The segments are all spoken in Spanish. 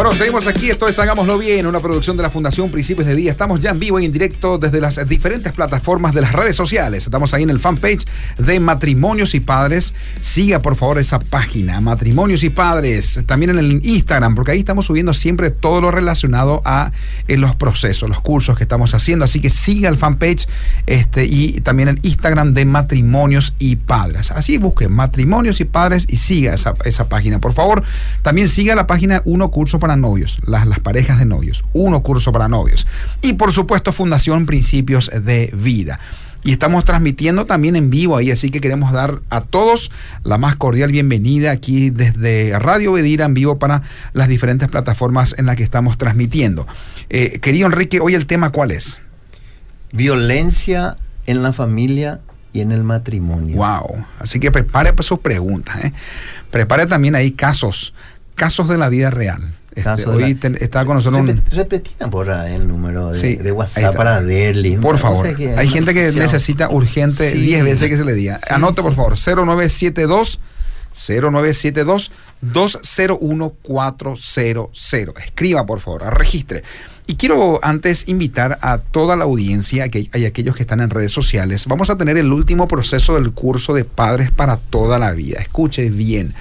Bueno, seguimos aquí. Esto es Hagámoslo Bien, una producción de la Fundación Principios de Día. Estamos ya en vivo y en directo desde las diferentes plataformas de las redes sociales. Estamos ahí en el fanpage de Matrimonios y Padres. Siga por favor esa página, Matrimonios y Padres. También en el Instagram, porque ahí estamos subiendo siempre todo lo relacionado a eh, los procesos, los cursos que estamos haciendo. Así que siga el fanpage este, y también el Instagram de Matrimonios y Padres. Así busque Matrimonios y Padres y siga esa, esa página, por favor. También siga la página Uno Curso Novios, las, las parejas de novios. Uno Curso para Novios. Y por supuesto, Fundación Principios de Vida y estamos transmitiendo también en vivo ahí, así que queremos dar a todos la más cordial bienvenida aquí desde Radio Bedira en vivo para las diferentes plataformas en las que estamos transmitiendo. Eh, querido Enrique, hoy el tema cuál es? Violencia en la familia y en el matrimonio. Wow, así que prepare sus preguntas, ¿eh? prepare también ahí casos, casos de la vida real. Este, hoy está con nosotros repet, un... El número de, sí, de WhatsApp para Derly. Por favor. Hay gente que necesita urgente 10 sí, veces que se le diga. Sí, Anote, por favor, 0972 0972 201400. Escriba, por favor, registre. Y quiero antes invitar a toda la audiencia que hay aquellos que están en redes sociales. Vamos a tener el último proceso del curso de Padres para toda la vida. Escuche bien.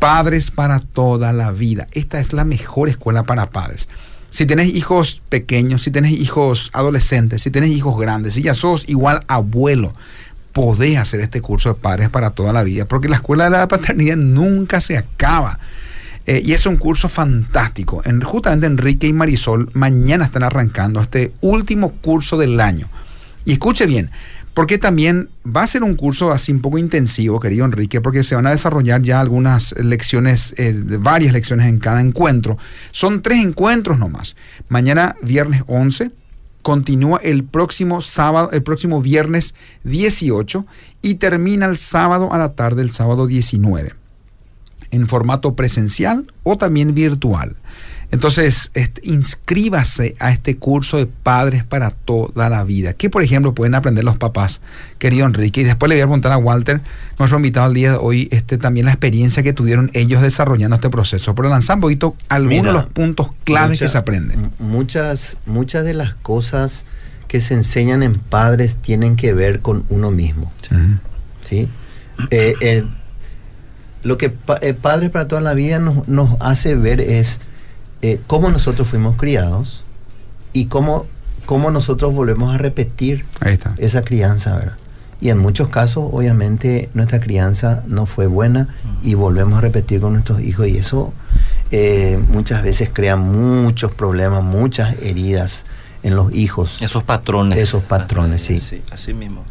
Padres para toda la vida. Esta es la mejor escuela para padres. Si tenés hijos pequeños, si tenés hijos adolescentes, si tenés hijos grandes, si ya sos igual abuelo, podés hacer este curso de padres para toda la vida, porque la escuela de la paternidad nunca se acaba. Eh, y es un curso fantástico. En, justamente Enrique y Marisol mañana están arrancando este último curso del año. Y escuche bien, porque también va a ser un curso así un poco intensivo, querido Enrique, porque se van a desarrollar ya algunas lecciones, eh, varias lecciones en cada encuentro. Son tres encuentros nomás. Mañana, viernes 11, continúa el próximo sábado, el próximo viernes 18 y termina el sábado a la tarde, el sábado 19, en formato presencial o también virtual. Entonces, este, inscríbase a este curso de padres para toda la vida. ¿Qué, por ejemplo, pueden aprender los papás, querido Enrique? Y después le voy a preguntar a Walter, nuestro invitado al día de hoy, este, también la experiencia que tuvieron ellos desarrollando este proceso. Pero lanzan un poquito algunos Mira, de los puntos claves mucha, que se aprenden. Muchas, muchas de las cosas que se enseñan en padres tienen que ver con uno mismo. Sí. ¿sí? Eh, eh, lo que eh, Padres para toda la vida nos, nos hace ver es eh, cómo nosotros fuimos criados y cómo, cómo nosotros volvemos a repetir esa crianza, ¿verdad? Y en muchos casos, obviamente, nuestra crianza no fue buena y volvemos a repetir con nuestros hijos y eso eh, muchas veces crea muchos problemas, muchas heridas en los hijos. Esos patrones. Esos patrones, sí. sí así mismo.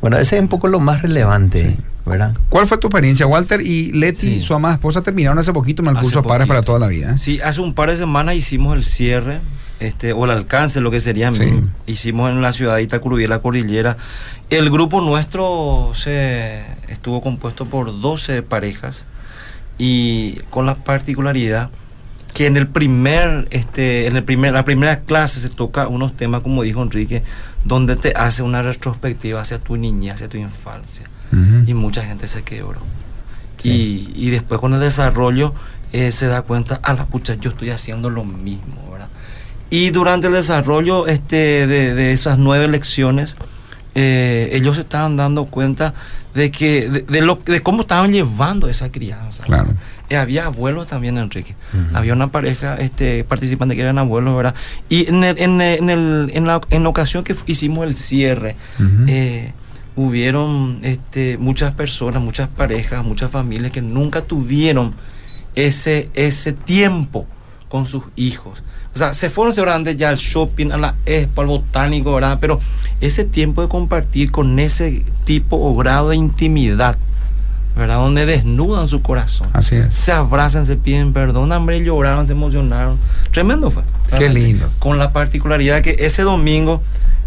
Bueno, ese es un poco lo más relevante. Sí. ¿Verdad? ¿Cuál fue tu experiencia, Walter? Y Leti, sí. su amada esposa, terminaron hace poquito en el curso de Padres para toda la vida. ¿eh? Sí, hace un par de semanas hicimos el cierre, este, o el alcance, lo que sería. Sí. Hicimos en la ciudad de Itacurubí, la cordillera. El grupo nuestro se estuvo compuesto por 12 parejas y con la particularidad que en el primer, este, en el primer, la primera clase se toca unos temas, como dijo Enrique, donde te hace una retrospectiva hacia tu niñez, hacia tu infancia. Uh -huh. Y mucha gente se quebró. Sí. Y, y, después con el desarrollo eh, se da cuenta, a la pucha, yo estoy haciendo lo mismo, ¿verdad? Y durante el desarrollo este, de, de esas nueve lecciones, eh, ellos se estaban dando cuenta de que de, de, lo, de cómo estaban llevando esa crianza. Claro. Eh, había abuelos también, Enrique. Uh -huh. Había una pareja este, participante que eran abuelos, ¿verdad? Y en, el, en, el, en, el, en, la, en la ocasión que hicimos el cierre, uh -huh. eh, hubieron este, muchas personas, muchas parejas, muchas familias que nunca tuvieron ese, ese tiempo con sus hijos. O sea, se fueron seguramente ya al shopping, a la expo, al botánico, ¿verdad? Pero ese tiempo de compartir con ese tipo o grado de intimidad, ¿verdad? Donde desnudan su corazón. Así es. Se abrazan, se piden perdón, hambre, lloraron, se emocionaron. Tremendo fue. Qué lindo. Con la particularidad que ese domingo,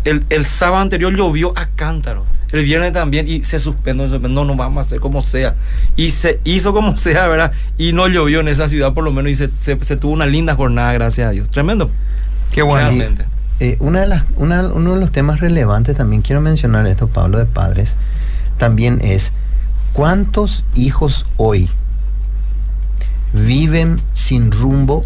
el, el sábado anterior llovió a cántaros el viernes también y se suspendió, no, no vamos a hacer como sea. Y se hizo como sea, ¿verdad? Y no llovió en esa ciudad por lo menos y se, se, se tuvo una linda jornada, gracias a Dios. Tremendo. Qué bueno. Y, eh, una de las, una, uno de los temas relevantes, también quiero mencionar esto, Pablo, de padres, también es cuántos hijos hoy viven sin rumbo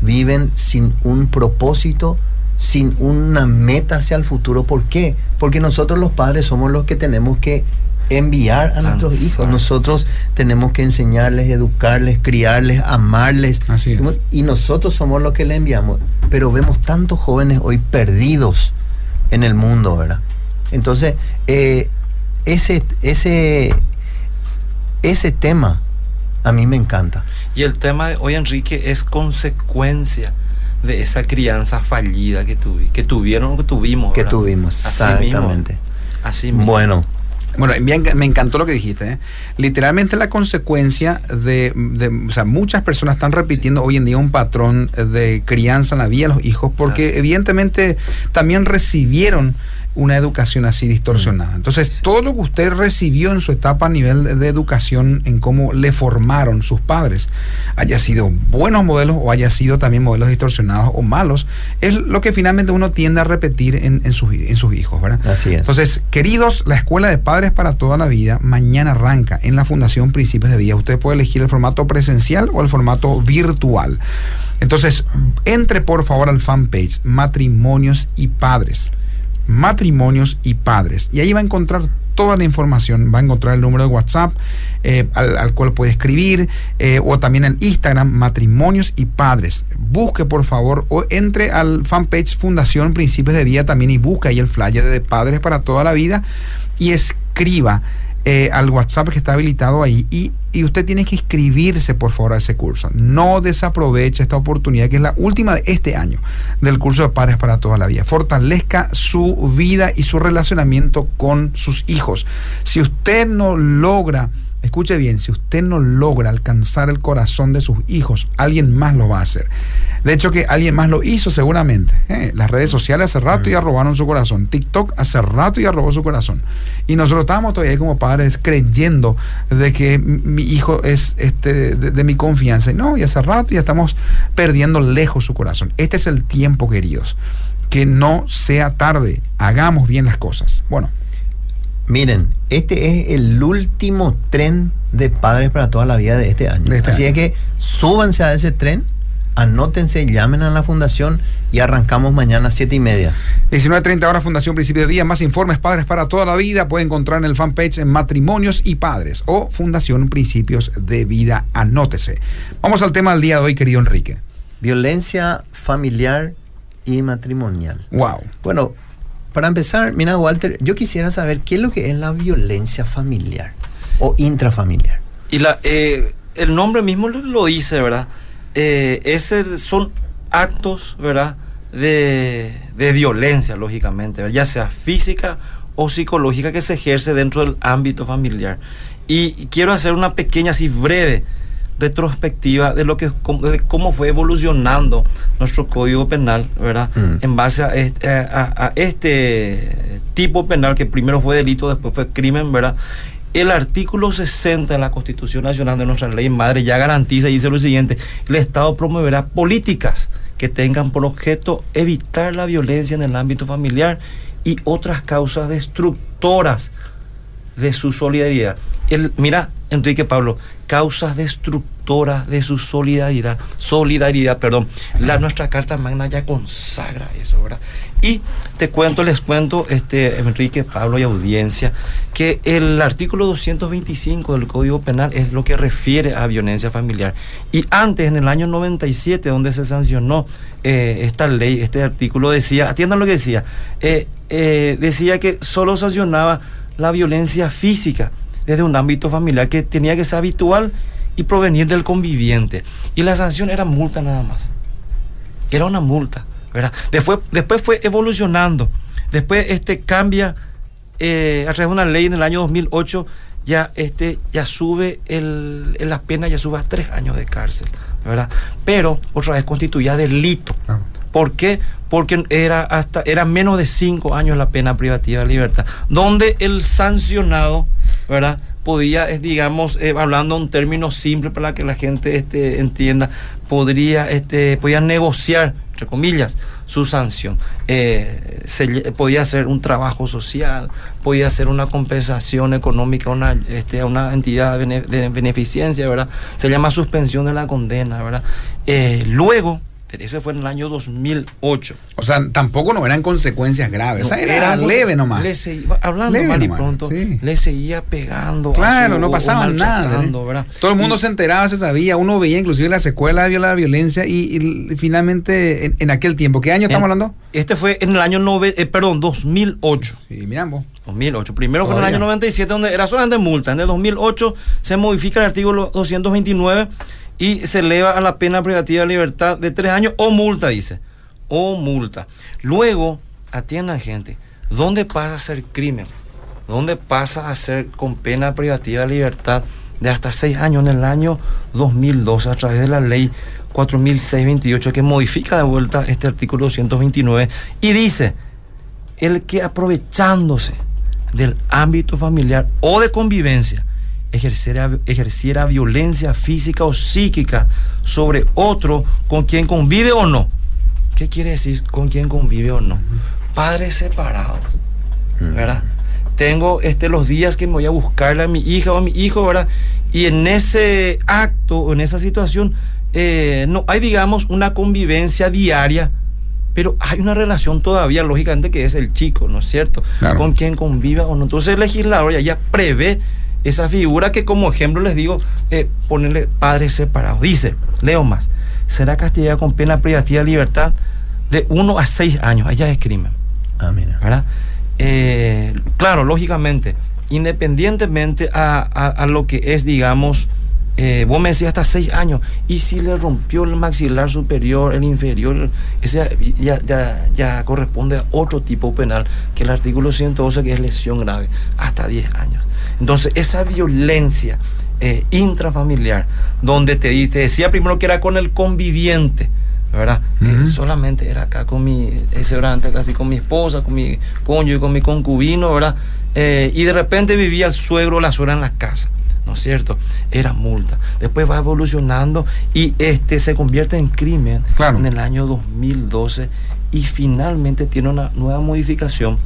viven sin un propósito, sin una meta hacia el futuro. ¿Por qué? Porque nosotros los padres somos los que tenemos que enviar a nuestros hijos. Nosotros tenemos que enseñarles, educarles, criarles, amarles. Y nosotros somos los que le enviamos. Pero vemos tantos jóvenes hoy perdidos en el mundo, ¿verdad? Entonces, eh, ese, ese, ese tema a mí me encanta. Y el tema de hoy, Enrique, es consecuencia de esa crianza fallida que, que tuvieron, que tuvimos. Que tuvimos, exactamente. Así mismo. Bueno. Bueno, me encantó lo que dijiste. ¿eh? Literalmente la consecuencia de, o sea, muchas personas están repitiendo hoy en día un patrón de crianza en la vida de los hijos porque evidentemente también recibieron una educación así distorsionada. Mm. Entonces, todo lo que usted recibió en su etapa a nivel de educación, en cómo le formaron sus padres, haya sido buenos modelos o haya sido también modelos distorsionados o malos, es lo que finalmente uno tiende a repetir en, sus, en sus hijos, ¿verdad? Así es. Entonces, queridos, la Escuela de Padres para toda la vida mañana arranca en la Fundación Principios de Día. Usted puede elegir el formato presencial o el formato virtual. Entonces, entre por favor al fanpage Matrimonios y Padres matrimonios y padres. Y ahí va a encontrar toda la información, va a encontrar el número de WhatsApp eh, al, cual puede escribir eh, o también el Instagram matrimonios y padres. Busque por favor o entre al fanpage Fundación Principios de Vida también y busca ahí el flyer de Padres para toda la vida y escriba eh, al WhatsApp que está habilitado ahí y, y, usted tiene que inscribirse por favor a ese curso. No desaproveche esta oportunidad que es la última de este año del curso de padres para toda la vida. Fortalezca su vida y su relacionamiento con sus hijos. Si usted no logra Escuche bien, si usted no logra alcanzar el corazón de sus hijos, alguien más lo va a hacer. De hecho que alguien más lo hizo seguramente. ¿eh? Las redes sociales hace rato ya mm. robaron su corazón. TikTok hace rato ya robó su corazón. Y nosotros estábamos todavía ahí como padres creyendo de que mi hijo es este, de, mi confianza. no, y hace rato ya estamos perdiendo lejos su corazón. Este es el tiempo, queridos. Que no sea tarde. Hagamos bien las cosas. Bueno. Miren, este es el último tren de padres para toda la vida de este año. Este Así es que súbanse a ese tren, anótense, llamen a la fundación y arrancamos mañana a 7 y media. 19.30 horas Fundación Principio de Día. Más informes Padres para toda la vida. Pueden encontrar en el fanpage en Matrimonios y Padres o Fundación Principios de Vida. Anótese. Vamos al tema del día de hoy, querido Enrique. Violencia familiar y matrimonial. Wow. Bueno, para empezar, mira Walter, yo quisiera saber qué es lo que es la violencia familiar o intrafamiliar. Y la, eh, el nombre mismo lo dice, ¿verdad? Eh, ese son actos, ¿verdad? De, violencia, lógicamente, ya sea física o psicológica que se ejerce dentro del ámbito familiar. Y quiero hacer una pequeña, así breve, retrospectiva de lo que de cómo fue evolucionando nuestro código penal, ¿verdad? Mm. En base a este, a, este, tipo penal que primero fue delito, después fue crimen, ¿verdad? El artículo 60 de la Constitución Nacional de nuestra ley madre ya garantiza y dice lo siguiente, el Estado promoverá políticas que tengan por objeto evitar la violencia en el ámbito familiar y otras causas destructoras de su solidaridad. El, mira, Enrique Pablo, causas destructoras de su solidaridad, solidaridad, perdón. La nuestra Carta Magna ya consagra eso, ¿verdad? Y te cuento, les cuento, este, Enrique, Pablo y audiencia, que el artículo 225 del Código Penal es lo que refiere a violencia familiar. Y antes, en el año 97, donde se sancionó eh, esta ley, este artículo decía, atiendan lo que decía, eh, eh, decía que solo sancionaba la violencia física desde un ámbito familiar que tenía que ser habitual y provenir del conviviente. Y la sanción era multa nada más. Era una multa, ¿verdad? Después, después fue evolucionando. Después este cambia eh, a través de una ley en el año 2008 ya este ya sube el, la pena ya sube a tres años de cárcel, ¿verdad? Pero otra vez constituía delito. ¿Por qué? Porque era hasta era menos de cinco años la pena privativa de libertad, donde el sancionado ¿verdad? Podía, digamos, eh, hablando un término simple para que la gente este, entienda, podría, este, podía negociar, entre comillas, su sanción. Eh, se, podía hacer un trabajo social, podía hacer una compensación económica una, este, a una entidad de, beneficencia, ¿verdad? Se llama suspensión de la condena, ¿verdad? Eh, luego, Ese fue en el año 2008. O sea, tampoco no eran consecuencias graves. Era, leve nomás. Le seguía, hablando mal y pronto, le seguía pegando. Claro, no pasaba nada. ¿eh? Todo el mundo se enteraba, se sabía. Uno veía inclusive la secuela de la violencia y, finalmente en, aquel tiempo. ¿Qué año estamos hablando? Este fue en el año, nove, eh, perdón, 2008. Sí, miramos. 2008. Primero fue en el año 97, donde era solamente multa. En el 2008 se modifica el artículo 229 y se eleva a la pena privativa de libertad de tres años o multa, dice. O multa. Luego, atiendan gente, ¿dónde pasa a ser crimen? ¿Dónde pasa a ser con pena privativa de libertad de hasta seis años en el año 2012 a través de la ley 4628 que modifica de vuelta este artículo 229 y dice, el que aprovechándose del ámbito familiar o de convivencia ejerciera, ejerciera violencia física o psíquica sobre otro con quien convive o no. ¿Qué quiere decir con quien convive o no? Padres separados, ¿verdad? Tengo este, los días que me voy a buscarle a mi hija o a mi hijo, ¿verdad? Y en ese acto o en esa situación, eh, no hay, digamos, una convivencia diaria, pero hay una relación todavía, lógicamente, que es el chico, ¿no es cierto? Con quien convive o no. Entonces el legislador ya, ya prevé esa figura que como ejemplo les digo, eh, ponerle padres separados. Dice, leo más, será castigada con pena privativa de libertad de 1 a 6 años. Allá es crimen. Ah, ¿Verdad? Eh, claro, lógicamente, independientemente a, lo que es, digamos, eh, vos me decías hasta 6 años, y si le rompió el maxilar superior, el inferior, ese ya, ya, ya corresponde a otro tipo penal, que el artículo 112, que es lesión grave, hasta 10 años. Entonces, esa violencia eh, intrafamiliar, donde te, decía primero que era con el conviviente, ¿verdad? Eh, solamente era acá con mi, ese era antes casi con mi esposa, con mi cónyuge, con mi concubino, ¿verdad? Eh, y de repente vivía el suegro o la suegra en la casa. ¿no es cierto? Era multa. Después va evolucionando y este se convierte en crimen en el año 2012 y finalmente tiene una nueva modificación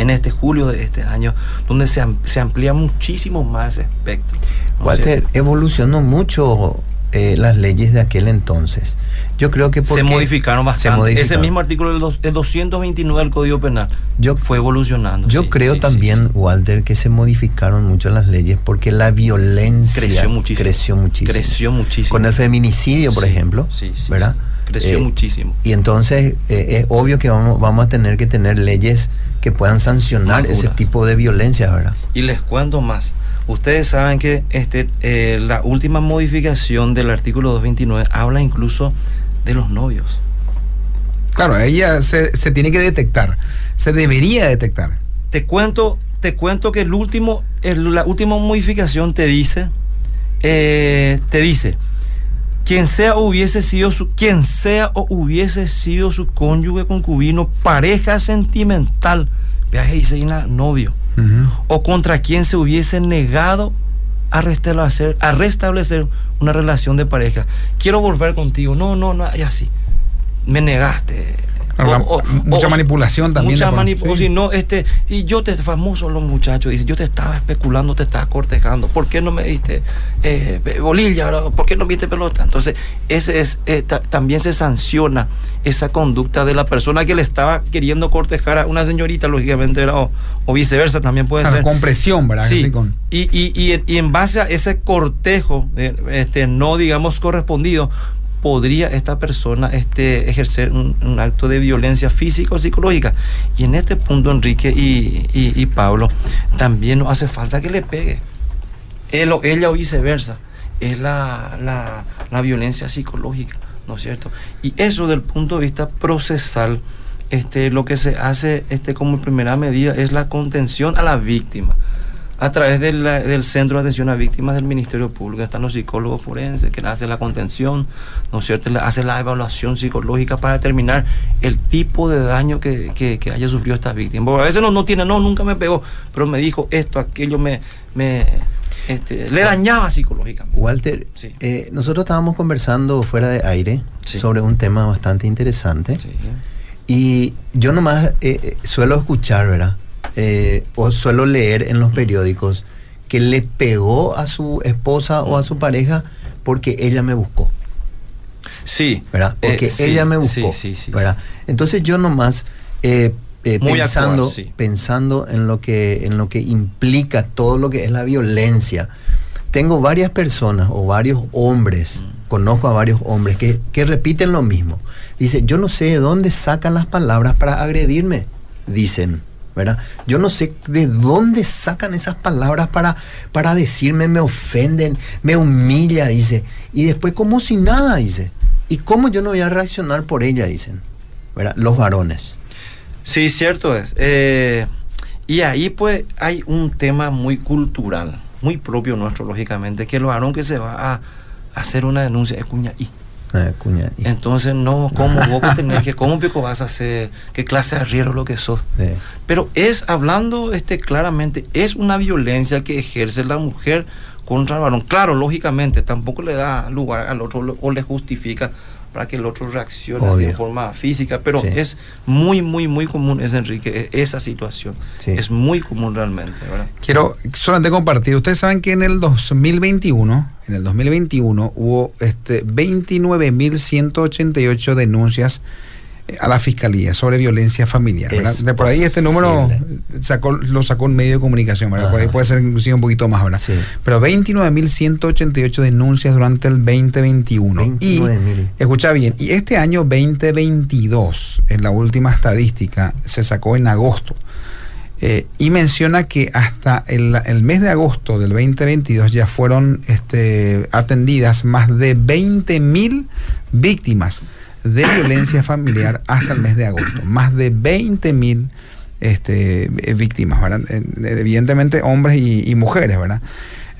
en este julio de este año, donde se, se amplía muchísimo más ese espectro. Walter, evolucionó mucho eh, las leyes de aquel entonces. Yo creo que se modificaron bastante. Ese mismo artículo del, 229 del Código Penal yo, fue evolucionando. Yo creo también, Walter, que se modificaron mucho las leyes porque la violencia creció muchísimo. Creció muchísimo. Con el feminicidio, por ejemplo, ¿verdad? Creció eh, muchísimo. Y entonces eh, es obvio que vamos, vamos a tener que tener leyes que puedan sancionar ese tipo de violencia, ¿verdad? Y les cuento más. Ustedes saben que este, eh, la última modificación del artículo 229 habla incluso de los novios. Claro, ella se, se tiene que detectar, se debería detectar. Te cuento, te cuento que el último, la última modificación te dice, eh, te dice, quien sea o hubiese sido su, quien sea o hubiese sido su cónyuge, concubino, pareja sentimental, viaje y señala novio, o contra quien se hubiese negado a restablecer, a restablecer una relación de pareja. Quiero volver contigo. No, no, no, y así. Me negaste mucha manipulación también. Mucha manipulación. no, este, y yo te, famoso los muchachos, dice, yo te estaba especulando, te estaba cortejando, ¿por qué no me diste eh, bolilla? ¿Por qué no me diste pelota? Entonces, ese es, eh, también se sanciona esa conducta de la persona que le estaba queriendo cortejar a una señorita, lógicamente, o, viceversa, también puede ser. Con presión, ¿verdad? Sí. Y, y, y, y, en base a ese cortejo, eh, este, no digamos correspondido, podría esta persona este, ejercer un, acto de violencia física o psicológica. Y en este punto, Enrique y, Pablo, también no hace falta que le pegue. Él o ella o viceversa. Es la, violencia psicológica, ¿no es cierto? Y eso del punto de vista procesal, este, lo que se hace este, como primera medida es la contención a la víctima a través del Centro de Atención a Víctimas del Ministerio Público. Están los psicólogos forenses que hacen la contención, ¿no es cierto? Hace la evaluación psicológica para determinar el tipo de daño que, haya sufrido esta víctima. a veces no, no tiene, no, nunca me pegó, pero me dijo esto, aquello, me, me este, le dañaba psicológicamente. Walter, eh, nosotros estábamos conversando fuera de aire sobre un tema bastante interesante. Y yo nomás eh, eh, suelo escuchar, ¿verdad? Eh, o suelo leer en los periódicos que le pegó a su esposa o a su pareja porque ella me buscó. Sí. ¿Verdad? Eh, Porque sí, ella me buscó. sí, sí, ¿verdad? Entonces yo nomás eh, eh, pensando, actual, pensando en lo que en lo que implica todo lo que es la violencia. Tengo varias personas o varios hombres, Mm. conozco a varios hombres que, que repiten lo mismo. Dice, yo no sé de dónde sacan las palabras para agredirme, dicen. Yo no sé de dónde sacan esas palabras para, para decirme, me ofenden, me humilla, dice. Y después como si nada, dice. ¿Y cómo yo no voy a reaccionar por ella, dicen? ¿verdad? Los varones. Sí, cierto es. Eh, y ahí pues hay un tema muy cultural, muy propio nuestro, lógicamente, que el varón que se va a hacer una denuncia es cuña cuña, y- Entonces, no, ¿cómo vos tenés que, cómo pico vas a hacer, qué clase de arriero lo que sos? eh, Pero es, hablando este, claramente, es una violencia que ejerce la mujer contra el varón. Claro, lógicamente, tampoco le da lugar al otro o le justifica para que el otro reaccione así Obvio. de forma física, pero Sí. es muy, muy, muy común, es Enrique, e- esa situación. Sí. Es muy común realmente, ¿verdad? Quiero solamente compartir. Ustedes saben que en el 2021, en el 2021 hubo este 29.188 denuncias eh, a la fiscalía sobre violencia familiar. De por ahí este número sacó, lo sacó un medio de comunicación, ¿verdad? Por ahí puede ser inclusive un poquito más, ¿verdad? Sí. Pero 29.188 denuncias durante el 2021. Y 29.000. escucha bien, y este año 2022, en la última estadística, se sacó en agosto. Eh, y menciona que hasta el, el mes de agosto del 2022 ya fueron este, atendidas más de 20.000 víctimas de violencia familiar hasta el mes de agosto. Más de 20.000 este, eh, víctimas. Eh, Evidentemente hombres y, y mujeres, ¿verdad?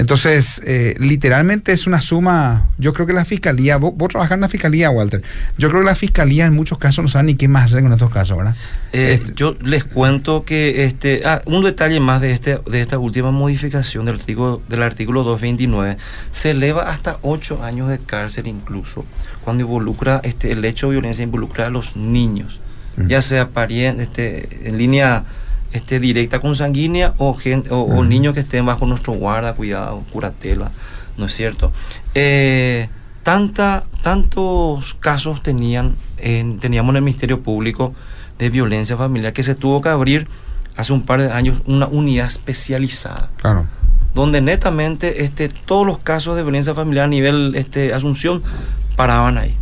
Entonces, eh, literalmente es una suma, yo creo que la fiscalía, vos, vos trabajás en la fiscalía, Walter, yo creo que la fiscalía en muchos casos no sabe ni qué más hacer con estos casos, ¿verdad? Eh, Este- Yo les cuento que este ah, un detalle más de este de esta última modificación del artículo del artículo 229 se eleva hasta ocho años de cárcel incluso cuando involucra este el hecho de violencia involucra a los niños Mm. ya sea pariente este en línea este directa consanguínea o gen- o, o niños que estén bajo nuestro guarda cuidado curatela no es cierto Eh, tanta tantos casos tenían en- teníamos en el ministerio público de violencia familiar que se tuvo que abrir hace un par de años una unidad especializada Claro. donde netamente este, todos los casos de violencia familiar a nivel este, Asunción paraban ahí.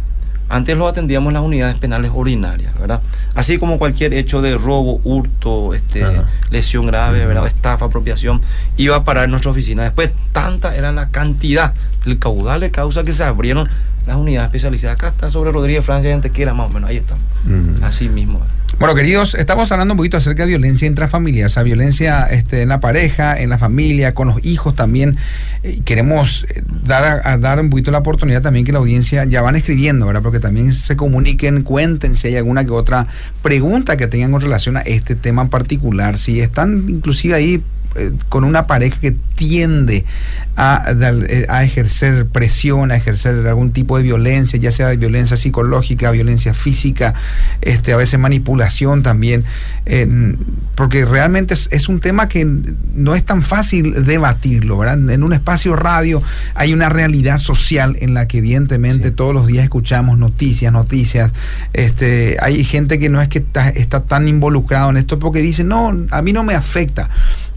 Antes los atendíamos en las unidades penales ordinarias, ¿verdad? Así como cualquier hecho de robo, hurto, este, Ajá. lesión grave, ¿verdad? estafa, apropiación, iba a parar en nuestra oficina. Después, tanta era la cantidad, el caudal de causa que se abrieron las unidades especializadas. Acá está sobre Rodríguez Francia, gente que era más o menos, ahí estamos. Así mismo. Bueno, queridos, estamos hablando un poquito acerca de violencia intrafamiliar, o sea, violencia este, en la pareja, en la familia, con los hijos también. Eh, queremos eh, dar, dar un poquito la oportunidad también que la audiencia ya van escribiendo, ¿verdad? Porque también se comuniquen, cuenten si hay alguna que otra pregunta que tengan con relación a este tema en particular. Si están inclusive ahí eh, con una pareja que tiende a, eh, a ejercer presión, a ejercer algún tipo de violencia, ya sea violencia psicológica, violencia física, este, a veces manipulación también, eh, porque realmente es, es un tema que no es tan fácil debatirlo, ¿verdad? En un espacio radio hay una realidad social en la que evidentemente Sí. todos los días escuchamos noticias, noticias, este, hay gente que no es que está, está tan involucrado en esto porque dice, no, a mí no me afecta.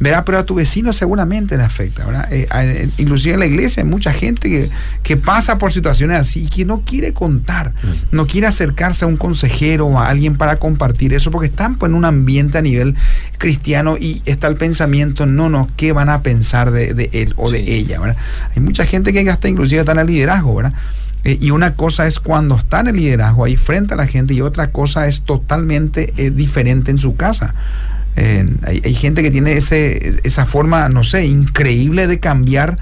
¿Verdad? Pero a tu vecino seguramente le afecta, ¿verdad? Eh, a- en- inclusive en la iglesia hay mucha gente que, que pasa por situaciones así y que no quiere contar, no quiere acercarse a un consejero o a alguien para compartir eso, porque están pues, en un ambiente a nivel cristiano y está el pensamiento, no, no, ¿qué van a pensar de, de él o de ella, ¿verdad? Hay mucha gente que hasta inclusive está en el liderazgo, ¿verdad? Eh, y una cosa es cuando está en el liderazgo ahí frente a la gente y otra cosa es totalmente eh, diferente en su casa. Eh, hay, hay gente que tiene ese, esa forma, no sé, increíble de cambiar,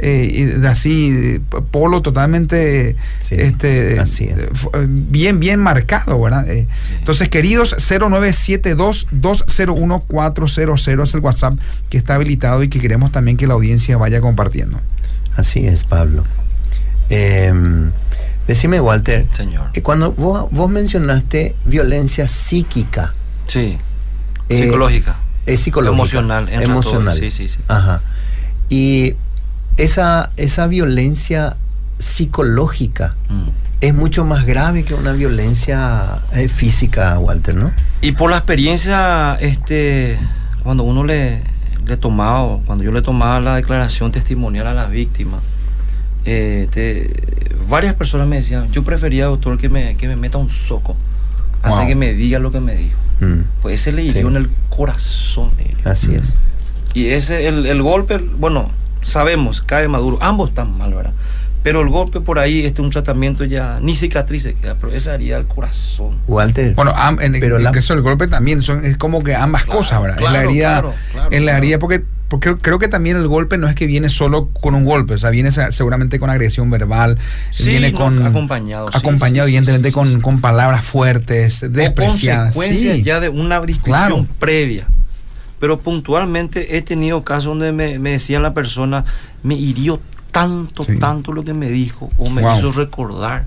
eh, de así, de polo totalmente Sí, este, así es. fu- bien, bien marcado, ¿verdad? Eh, Entonces, queridos, 0972-201-400 es el WhatsApp que está habilitado y que queremos también que la audiencia vaya compartiendo. Así es, Pablo. Eh, decime, Walter, Señor. eh, cuando vos, vos mencionaste violencia psíquica, Sí. Eh, Psicológica. es psicológica, Emocional, todo, emocional. sí, sí, sí. Ajá. Y esa, esa violencia psicológica, Mm. es mucho más grave que una violencia eh, física, Walter, ¿no? Y por la experiencia, este, cuando uno le, le tomaba, cuando yo le tomaba la declaración testimonial a la víctima, eh, varias personas me decían, yo prefería, doctor, que me, que me meta un soco antes que me diga lo que me dijo. Mm. Pues ese le hirió en el corazón. Así es. Y ese, el, el golpe, bueno, sabemos, cae maduro, ambos están mal, ¿verdad? Pero el golpe por ahí, este un tratamiento ya, ni cicatrices queda, pero esa haría el corazón. Walter. Bueno, en, pero el caso del golpe también son, es como que ambas cosas, ¿verdad? Claro, en la herida, porque, porque creo que también el golpe no es que viene solo con un golpe, o sea, viene seguramente con agresión verbal, viene con. Acompañado. Acompañado, evidentemente, con, con, palabras fuertes, despreciadas. consecuencias ya de una discusión previa pero puntualmente he tenido casos donde me, me decía la persona, me hirió tanto, tanto lo que me dijo o me hizo recordar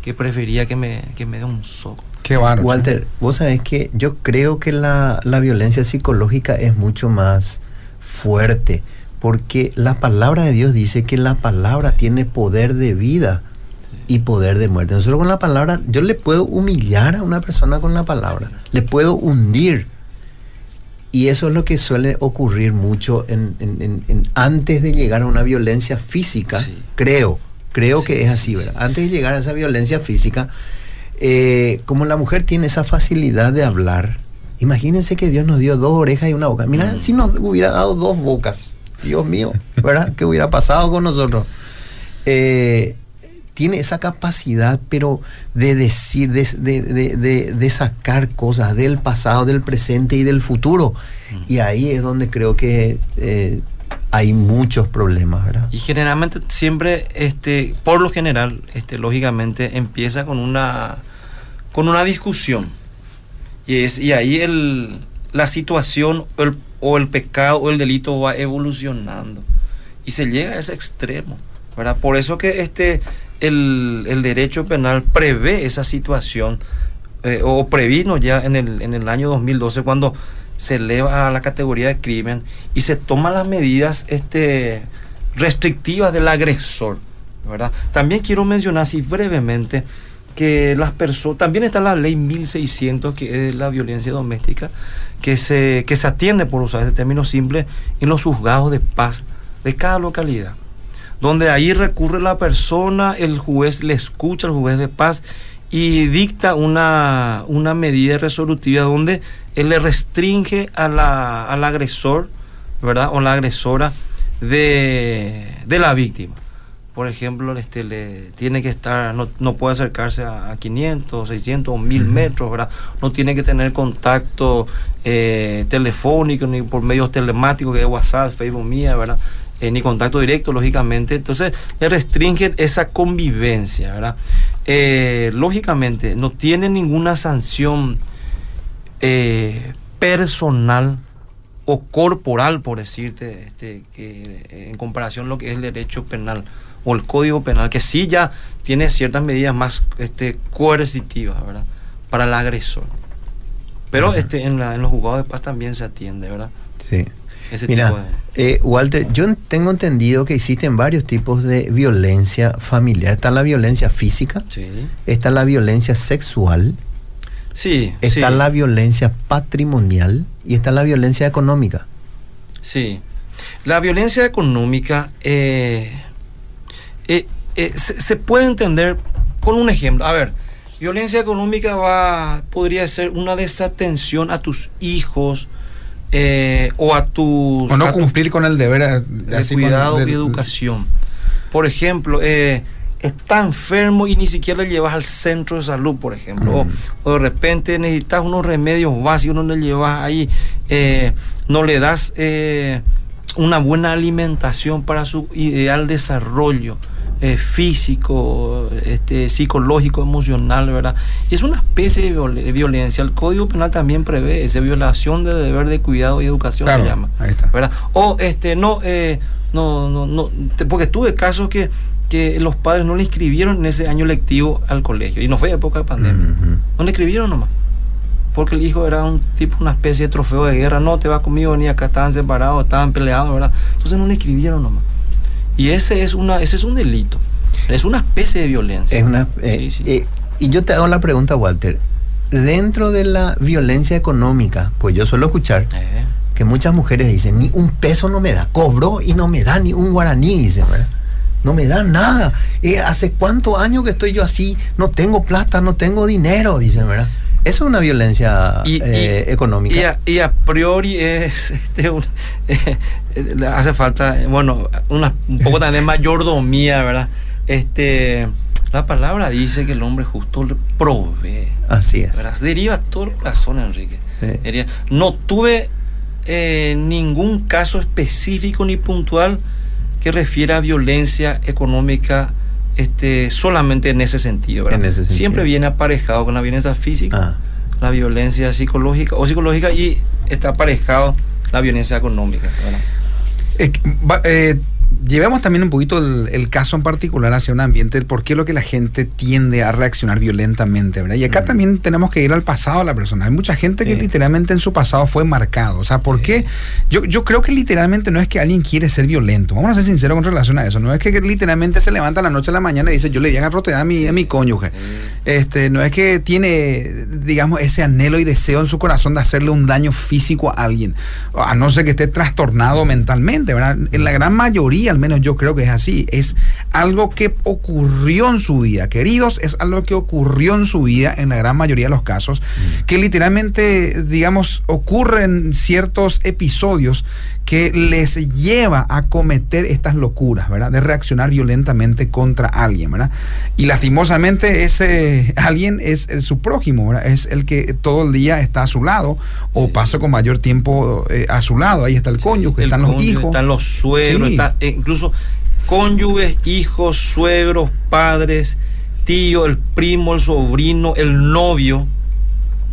que prefería que me, que me dé un soco. Qué bárbaro. Walter, vos sabés que yo creo que la, la violencia psicológica es mucho más fuerte, porque la palabra de Dios dice que la palabra tiene poder de vida y poder de muerte. Nosotros con la palabra, yo le puedo humillar a una persona con la palabra, le puedo hundir y eso es lo que suele ocurrir mucho en, antes de llegar a una violencia física, creo, creo que es así, ¿verdad? Antes de llegar a esa violencia física, eh, como la mujer tiene esa facilidad de hablar, imagínense que Dios nos dio dos orejas y una boca. Mira, mm. si nos hubiera dado dos bocas, Dios mío, ¿verdad? ¿Qué hubiera pasado con nosotros? Eh, tiene esa capacidad, pero de decir, de, sacar cosas del pasado, del presente y del futuro. Mm. Y ahí es donde creo que eh, hay muchos problemas, ¿verdad? Y generalmente siempre, este, por lo general, este, lógicamente, empieza con una, con una discusión. Y, es, y ahí el, la situación o el, o el pecado o el delito va evolucionando. Y se llega a ese extremo. ¿verdad? Por eso que este, el, derecho penal prevé esa situación eh, o previno ya en el, en el año 2012 cuando se eleva a la categoría de crimen y se toman las medidas este, restrictivas del agresor. ¿verdad? También quiero mencionar así brevemente que las personas, también está la ley 1600 que es la violencia doméstica, que se, que se atiende, por usar este término simple, en los juzgados de paz de cada localidad donde ahí recurre la persona, el juez le escucha al juez de paz y dicta una, una medida resolutiva donde él le restringe a la, al agresor, ¿verdad? O la agresora de, la víctima. Por ejemplo, este, le tiene que estar, no, puede acercarse a, 500, 600 o 1000 metros, ¿verdad? No tiene que tener contacto eh, telefónico ni por medios telemáticos, que es WhatsApp, Facebook mía, ¿verdad? Eh, ni contacto directo, lógicamente. Entonces, le restringen esa convivencia, ¿verdad? Eh, lógicamente, no tiene ninguna sanción personal o corporal, por decirte, este, que, en comparación a lo que es el derecho penal o el código penal, que sí ya tiene ciertas medidas más este, coercitivas, ¿verdad? Para el agresor. Pero este, en, en los juzgados de paz también se atiende, ¿verdad? Sí. Mira, eh, Walter, yo tengo entendido que existen varios tipos de violencia familiar. Está la violencia física, está la violencia sexual, sí, está la violencia patrimonial y está la violencia económica. Sí, la violencia económica eh, eh, se, se, puede entender con un ejemplo. A ver, violencia económica va, podría ser una desatención a tus hijos, eh, o a tus... O no cumplir con el deber de, cuidado y educación. Por ejemplo, eh, está enfermo y ni siquiera le llevas al centro de salud, por ejemplo. Mm. O, de repente necesitas unos remedios básicos, no le llevas ahí, eh, no le das una buena alimentación para su ideal desarrollo. Eh, físico, este, psicológico, emocional, ¿verdad? Y es una especie de violencia. El Código Penal también prevé esa violación de deber de cuidado y educación, se llama. ¿verdad? O este, no, eh, no, no, no, porque tuve casos que, que los padres no le inscribieron en ese año lectivo al colegio, y no fue época de pandemia. No le inscribieron nomás porque el hijo era un tipo, una especie de trofeo de guerra, no te va conmigo ni acá estaban separados, estaban peleados, ¿verdad? Entonces no le escribieron nomás. Y ese es, una, ese es un delito. Es una especie de violencia. Es una, eh, eh, y yo te hago la pregunta, Walter. Dentro de la violencia económica, pues yo suelo escuchar Eh, que muchas mujeres dicen, ni un peso no me da, cobró y no me da ni un guaraní, dicen, ¿verdad? No me da nada. Eh, ¿Hace cuántos años que estoy yo así? No tengo plata, no tengo dinero, dicen, ¿verdad? Eso es una violencia y, y- eh, económica. Y a, y a priori es este, un- eh, hace falta, bueno, una, un poco también de mayordomía, ¿verdad? Este, la palabra dice que el hombre justo le provee. Así es. ¿verdad? Deriva todo el corazón, Enrique. Sí. No tuve eh, ningún caso específico ni puntual que refiera a violencia económica este, solamente en ese sentido. ¿verdad? En ese sentido. Siempre viene aparejado con la violencia física, Ah. la violencia psicológica o psicológica y está aparejado la violencia económica. Eh, eh, llevemos también un poquito el, el caso en particular hacia un ambiente, el por qué lo que la gente tiende a reaccionar violentamente, ¿verdad? Y acá Mm. también tenemos que ir al pasado de la persona. Hay mucha gente que Sí. literalmente en su pasado fue marcado. O sea, ¿por qué? Yo, yo creo que literalmente no es que alguien quiere ser violento. Vamos a ser sinceros con relación a eso. No es que literalmente se levanta la noche a la mañana y dice, yo le voy a garrotear a mi, a mi cónyuge. Este, no es que tiene, digamos, ese anhelo y deseo en su corazón de hacerle un daño físico a alguien, a no ser que esté trastornado mentalmente, ¿verdad? En la gran mayoría, al menos yo creo que es así, es algo que ocurrió en su vida, queridos, es algo que ocurrió en su vida en la gran mayoría de los casos, que literalmente, digamos, ocurren ciertos episodios que les lleva a cometer estas locuras, ¿verdad? De reaccionar violentamente contra alguien, ¿verdad? Y lastimosamente ese alguien es, el- su prójimo, ¿verdad? Es el que todo el día está a su lado o pasa con mayor tiempo eh, a su lado. Ahí está el cónyuge, El están los hijos. Están los suegros, Sí. está- incluso cónyuges, hijos, suegros, padres, tío, el primo, el sobrino, el novio.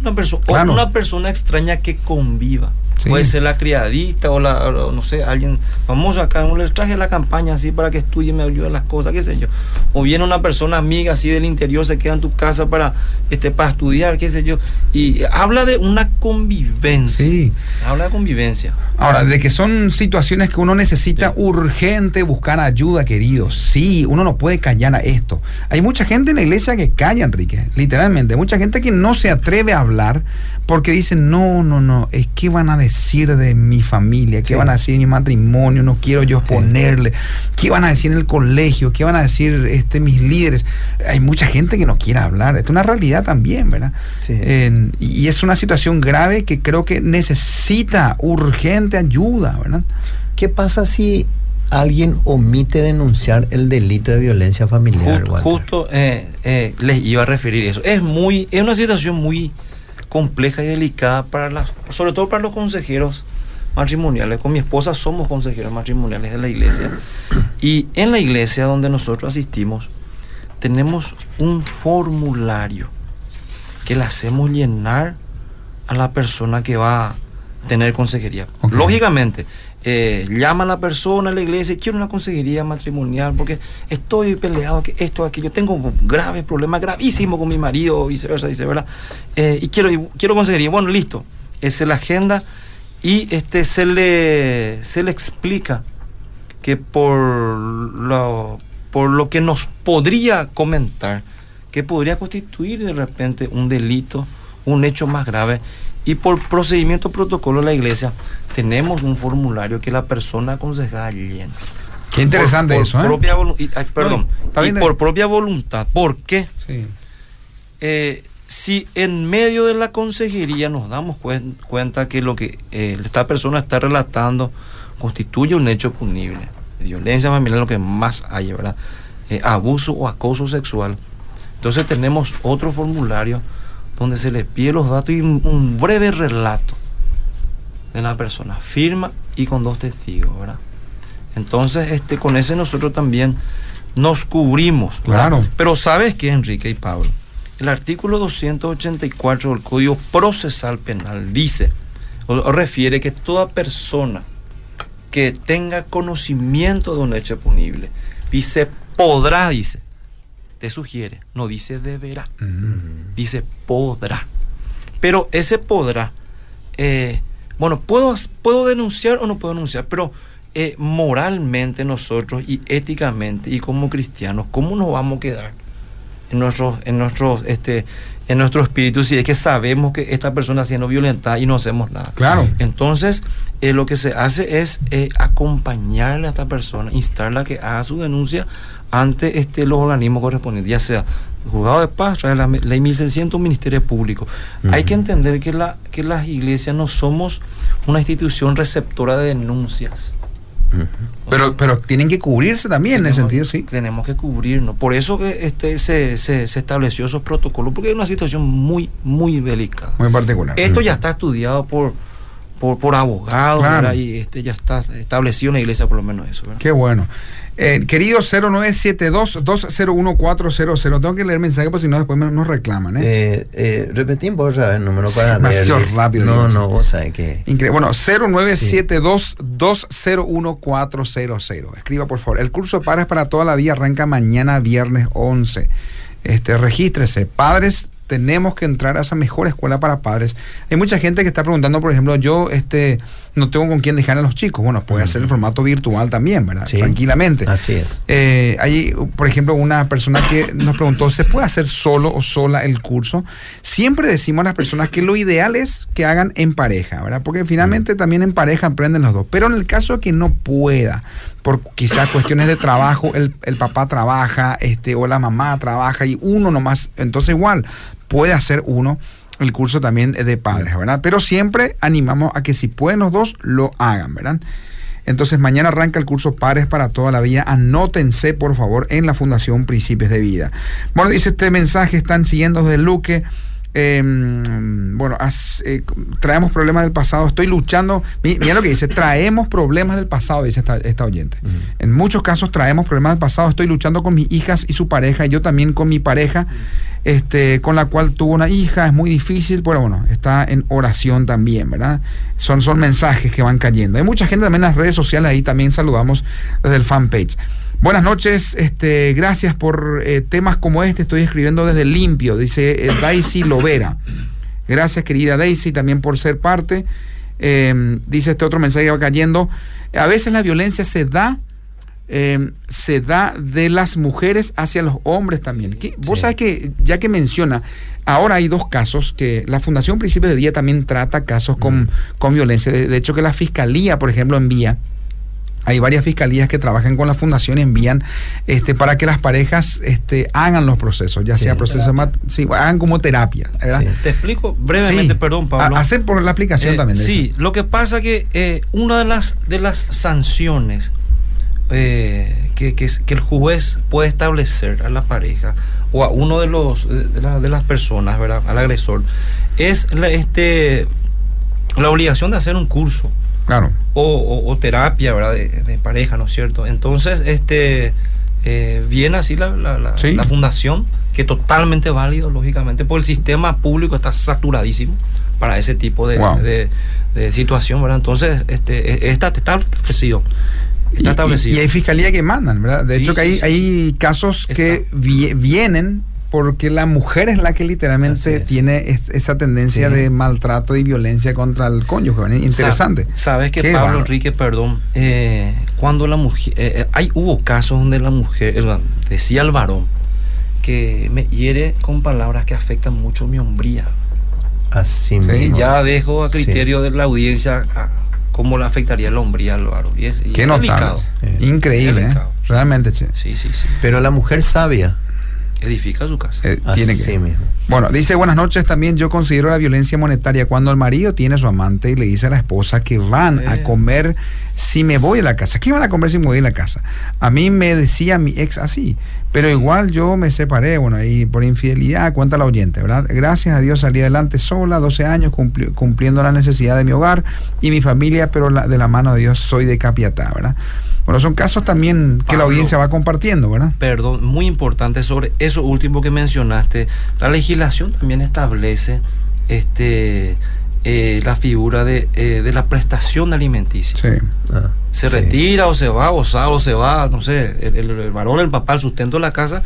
Una, perso- o Claro. una persona extraña que conviva. Sí. Puede ser la criadita o la, o no sé, alguien famoso acá. no Les traje la campaña así para que estudie me ayude las cosas, qué sé yo. O viene una persona amiga así del interior, se queda en tu casa para, este, para estudiar, qué sé yo. Y habla de una convivencia. Sí. Habla de convivencia. Ahora, de que son situaciones que uno necesita Sí. urgente buscar ayuda, queridos. Sí, uno no puede callar a esto. Hay mucha gente en la iglesia que calla, Enrique, literalmente. Mucha gente que no se atreve a hablar porque dicen, no, no, no, es que van a decir de mi familia, qué Sí. van a decir de mi matrimonio, no quiero yo Sí. ponerle, qué van a decir en el colegio, qué van a decir este, mis líderes. Hay mucha gente que no quiere hablar. Esto es una realidad también, ¿verdad? Sí. En- y es una situación grave que creo que necesita urgente ayuda, ¿verdad? ¿Qué pasa si alguien omite denunciar el delito de violencia familiar? Justo, eh, eh, les iba a referir eso. Es muy, es una situación muy compleja y delicada para las, sobre todo para los consejeros matrimoniales. Con mi esposa somos consejeros matrimoniales de la iglesia. Y en la iglesia donde nosotros asistimos, tenemos un formulario que le hacemos llenar a la persona que va a tener consejería. Lógicamente, eh, llama a la persona a la iglesia y quiero una consejería matrimonial porque estoy peleado, que esto, aquello, tengo graves problemas, gravísimos con mi marido, viceversa, viceversa, eh, y quiero, y quiero consejería. Bueno, listo, esa es la agenda y este se le, se le explica que por lo, por lo que nos podría comentar, que podría constituir de repente un delito, un hecho más grave, y por procedimiento protocolo de la iglesia, tenemos un formulario que la persona aconsejada llena. Qué interesante Por- por eso, ¿eh? propia y- ay, perdón, No, y de- por propia voluntad. ¿Por qué? Sí. Eh, si en medio de la consejería nos damos cuen- cuenta que lo que eh, esta persona está relatando constituye un hecho punible, violencia familiar, lo que más hay, ¿verdad? Eh, abuso o acoso sexual. Entonces tenemos otro formulario donde se les pide los datos y un, breve relato de la persona, firma y con dos testigos, ¿verdad? Entonces, este, con ese nosotros también nos cubrimos. ¿verdad? Claro. Pero ¿sabes qué, Enrique y Pablo? El artículo 284 del Código Procesal Penal dice, o, o refiere que toda persona que tenga conocimiento de un hecho punible, dice podrá, dice, te sugiere, no dice deberá, dice podrá. Pero ese podrá, eh, bueno, ¿puedo, puedo denunciar o no puedo denunciar, pero eh, moralmente nosotros y éticamente y como cristianos, ¿cómo nos vamos a quedar en nuestros, en nuestros, este, en nuestro espíritu si es que sabemos que esta persona está siendo violentada y no hacemos nada? Claro. Entonces, eh, lo que se hace es eh, acompañarle a esta persona, instarla a que haga su denuncia ante este, los organismos correspondientes, ya sea juzgado de paz, la ley 1600, Ministerio Público. Hay que entender que, la, que las iglesias no somos una institución receptora de denuncias. Pero, pero tienen que cubrirse también en ese sentido, sí. Tenemos que cubrirnos. Por eso que este se, se, estableció esos protocolos, porque es una situación muy, muy delicada. Muy particular. Esto ya está estudiado por, por, por abogados, y este ya está establecido en la iglesia por lo menos eso. Qué bueno. Eh, querido 0972-201-400, tengo que leer mensaje porque si no después nos reclaman. ¿eh? Eh, eh repetimos el número para Demasiado rápido. No, no, vos sabés que... Increíble. Bueno, 0972-201-400. Escriba por favor. El curso de padres para toda la vida arranca mañana viernes 11. Este, regístrese. Padres tenemos que entrar a esa mejor escuela para padres. Hay mucha gente que está preguntando, por ejemplo, yo este no tengo con quién dejar a los chicos. Bueno, puede hacer el formato virtual también, ¿verdad? Tranquilamente. Así es. Eh, hay, por ejemplo, una persona que nos preguntó, ¿se puede hacer solo o sola el curso? Siempre decimos a las personas que lo ideal es que hagan en pareja, ¿verdad? Porque finalmente también en pareja aprenden los dos. Pero en el caso de que no pueda, por quizás cuestiones de trabajo, el, el papá trabaja, este, o la mamá trabaja y uno nomás, entonces igual puede hacer uno el curso también de padres, ¿verdad? Pero siempre animamos a que si pueden los dos, lo hagan, ¿verdad? Entonces mañana arranca el curso Padres para toda la vida. Anótense, por favor, en la Fundación Principios de Vida. Bueno, dice este mensaje, están siguiendo desde Luque. Em, bueno, eh, traemos problemas del pasado, estoy luchando, mira lo que dice, traemos problemas del pasado, dice esta, oyente. En muchos casos traemos problemas del pasado, estoy luchando con mis hijas y su pareja, y yo también con mi pareja, este, con la cual tuvo una hija, es muy difícil, pero bueno, está en oración también, ¿verdad? Son, son mensajes que van cayendo. Hay mucha gente también en las redes sociales, ahí también saludamos desde el fanpage. Buenas noches, este, gracias por eh, temas como este. Estoy escribiendo desde Limpio, dice eh, Daisy Lovera. Gracias, querida Daisy, también por ser parte. Em, dice este otro mensaje que va cayendo. A veces la violencia se da, em, se da de las mujeres hacia los hombres también. Vos sabés que, ya que menciona, ahora hay dos casos que la Fundación Principios de Día también trata casos con, mm. con violencia. de, hecho, que la Fiscalía, por ejemplo, envía hay varias fiscalías que trabajan con la fundación y envían este, para que las parejas este, hagan los procesos, ya sea procesos, sí, hagan como terapia. Te explico brevemente, perdón, Pablo. Hacen por la aplicación eh, también. sí, lo que pasa que eh, una de las, de las sanciones eh, que, que, el juez puede establecer a la pareja o a uno de los de, las personas, ¿verdad? al agresor, es la, este, la obligación de hacer un curso. Claro. O, terapia, ¿verdad? De, pareja, ¿no es cierto? Entonces, este eh, viene así la, la, fundación, que totalmente válido, lógicamente, porque el sistema público está saturadísimo para ese tipo de, situación, ¿verdad? Entonces, este, está, está establecido. Está establecido. Y, hay fiscalía que mandan, ¿verdad? De hecho, que hay, hay casos que vienen porque la mujer es la que literalmente tiene esa tendencia de maltrato y violencia contra el cónyuge. Interesante. Sabes que Pablo Enrique, perdón, eh, cuando la mujer, eh, eh, hay hubo casos donde la mujer decía al varón que me hiere con palabras que afectan mucho mi hombría. Así mismo. Ya dejo a criterio de la audiencia cómo le afectaría la hombría al varón. Y es, Qué notable. Increíble, realmente. Sí. sí, sí, sí. Pero la mujer sabia edifica su casa. Eh, tiene que. Mismo. Bueno, dice buenas noches también. Yo considero la violencia monetaria cuando el marido tiene a su amante y le dice a la esposa que van a comer si me voy a la casa. ¿Qué van a comer si me voy a la casa? A mí me decía mi ex así, pero igual yo me separé, bueno, y por infidelidad, cuenta la oyente, ¿verdad? Gracias a Dios salí adelante sola, 12 años, cumpliendo la necesidad de mi hogar y mi familia, pero de la mano de Dios soy de Capiatá, ¿verdad? Bueno, son casos también que la audiencia va compartiendo, ¿verdad? Perdón, muy importante sobre eso último que mencionaste. La legislación también establece este eh, la figura de, eh, la prestación alimenticia. Sí. Ah, se retira o se va, o sale o se va, no sé, el, varón, el papá, el sustento de la casa